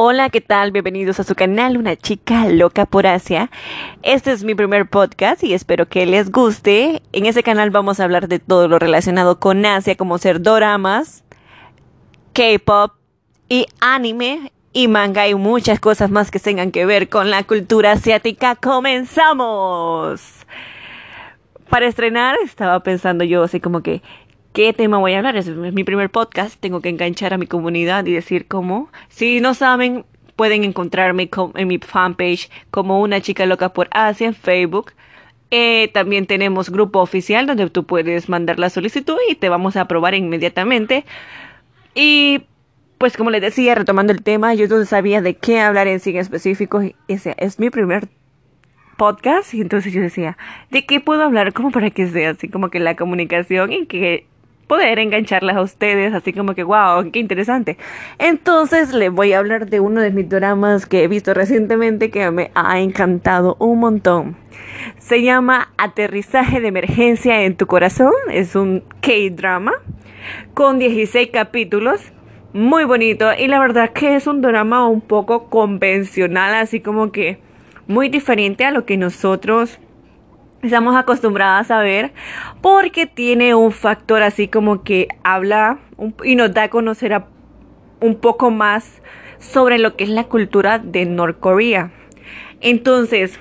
Hola, ¿qué tal? Bienvenidos a su canal Una chica loca por Asia. Este es mi primer podcast y espero que les guste. En ese canal vamos a hablar de todo lo relacionado con Asia, como ser doramas, K-pop y anime y manga y muchas cosas más que tengan que ver con la cultura asiática. ¡Comenzamos! Para estrenar estaba pensando yo así como que qué tema voy a hablar. Es mi primer podcast, tengo que enganchar a mi comunidad y decir cómo. Si no saben, pueden encontrarme en mi fanpage como una chica loca por Asia en Facebook. Eh, también tenemos grupo oficial donde tú puedes mandar la solicitud y te vamos a aprobar inmediatamente. Y pues como les decía, retomando el tema, yo no sabía de qué hablar en sí en específico. Es mi primer podcast y entonces yo decía, ¿de qué puedo hablar como para que sea así como que la comunicación y que poder engancharlas a ustedes, así como que, wow, qué interesante. Entonces les voy a hablar de uno de mis dramas que he visto recientemente que me ha encantado un montón. Se llama Aterrizaje de Emergencia en tu Corazón, es un K-drama con 16 capítulos. Muy bonito y la verdad que es un drama un poco convencional, así como que muy diferente a lo que nosotros estamos acostumbradas a ver porque tiene un factor así como que habla y nos da a conocer un poco más sobre lo que es la cultura de Norcorea. Entonces,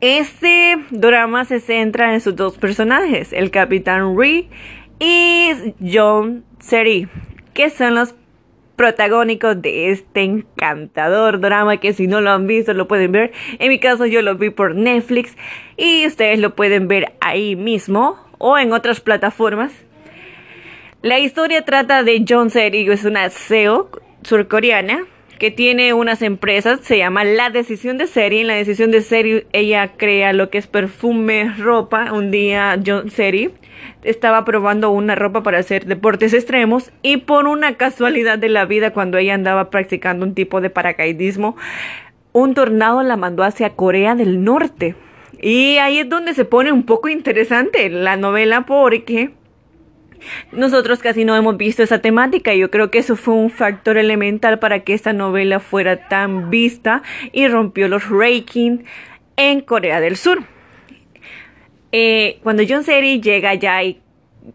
este drama se centra en sus dos personajes, el capitán Ri y John Seri, que son los protagónicos de este encantador drama que si no lo han visto lo pueden ver. En mi caso yo lo vi por Netflix y ustedes lo pueden ver ahí mismo o en otras plataformas. La historia trata de John Serigo, es una CEO surcoreana que tiene unas empresas, se llama La Decisión de Serie. En La Decisión de Serie ella crea lo que es perfume, ropa. Un día John Seri estaba probando una ropa para hacer deportes extremos y por una casualidad de la vida cuando ella andaba practicando un tipo de paracaidismo, un tornado la mandó hacia Corea del Norte. Y ahí es donde se pone un poco interesante la novela porque nosotros casi no hemos visto esa temática y yo creo que eso fue un factor elemental para que esta novela fuera tan vista y rompió los rankings en Corea del Sur. Eh, cuando John Seri llega allá y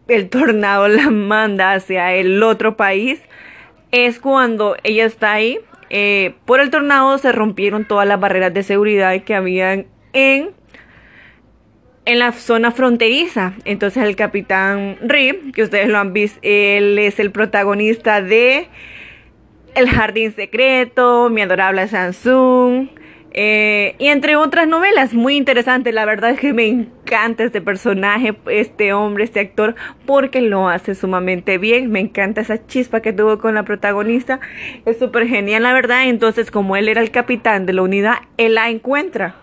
el tornado la manda hacia el otro país, es cuando ella está ahí. Eh, por el tornado se rompieron todas las barreras de seguridad que habían en en la zona fronteriza. Entonces el capitán Rip, que ustedes lo han visto, él es el protagonista de El Jardín Secreto, Mi Adorable Samsung, eh, y entre otras novelas muy interesantes. La verdad es que me encanta este personaje, este hombre, este actor, porque lo hace sumamente bien. Me encanta esa chispa que tuvo con la protagonista. Es súper genial, la verdad. Entonces, como él era el capitán de la unidad, él la encuentra.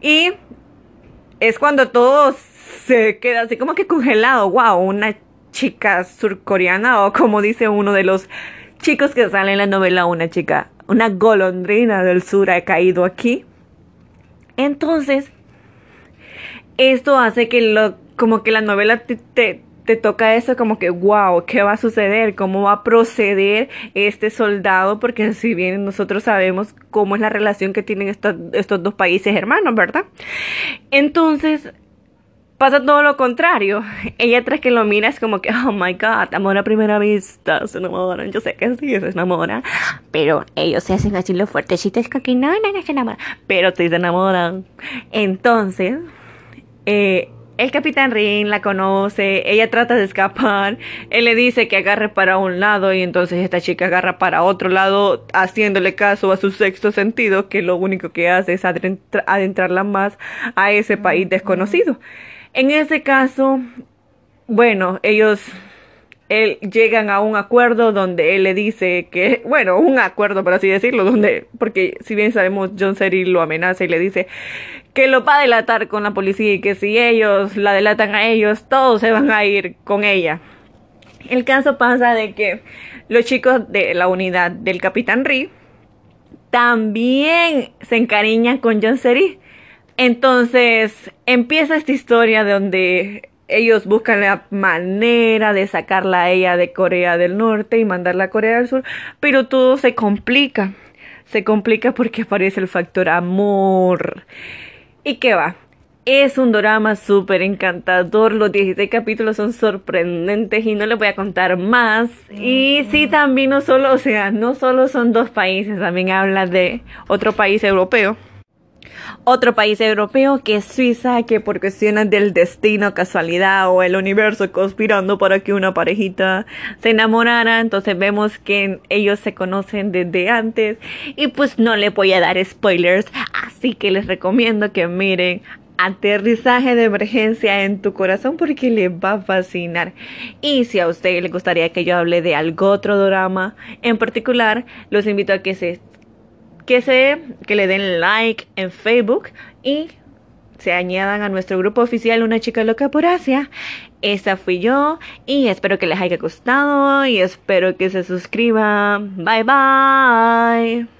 Y es cuando todo se queda así como que congelado. Wow, una chica surcoreana o como dice uno de los chicos que sale en la novela, una chica, una golondrina del sur ha caído aquí. Entonces, esto hace que lo, como que la novela te, te toca eso como que, wow, ¿qué va a suceder? ¿Cómo va a proceder este soldado? Porque si bien nosotros sabemos cómo es la relación que tienen estos, estos dos países hermanos, ¿verdad? Entonces, pasa todo lo contrario. Ella tras que lo mira es como que, oh my god, amor a primera vista, se enamoran. Yo sé que sí, se enamoran. Pero ellos se hacen así lo fuertecitos que no, no, no se enamoran. Pero sí se enamoran. Entonces, eh, el capitán Rin la conoce, ella trata de escapar, él le dice que agarre para un lado y entonces esta chica agarra para otro lado haciéndole caso a su sexto sentido que lo único que hace es adentrarla más a ese país desconocido. En ese caso, bueno, ellos él, llegan a un acuerdo donde él le dice que, bueno, un acuerdo por así decirlo, donde, porque si bien sabemos, John Seri lo amenaza y le dice que lo va a delatar con la policía y que si ellos la delatan a ellos, todos se van a ir con ella. El caso pasa de que los chicos de la unidad del Capitán Ri también se encariñan con John Seri. Entonces empieza esta historia donde ellos buscan la manera de sacarla a ella de Corea del Norte y mandarla a Corea del Sur, pero todo se complica se complica porque aparece el factor amor. ¿Y qué va? Es un drama súper encantador, los 16 capítulos son sorprendentes y no les voy a contar más. Y sí, también no solo, o sea, no solo son dos países, también habla de otro país europeo. Otro país europeo que es Suiza, que por cuestiones del destino, casualidad o el universo conspirando para que una parejita se enamorara. Entonces vemos que ellos se conocen desde antes. Y pues no le voy a dar spoilers, así que les recomiendo que miren aterrizaje de emergencia en tu corazón porque le va a fascinar. Y si a usted le gustaría que yo hable de algo otro drama en particular, los invito a que se que se que le den like en Facebook y se añadan a nuestro grupo oficial Una chica loca por Asia. Esa fui yo y espero que les haya gustado y espero que se suscriban. Bye bye.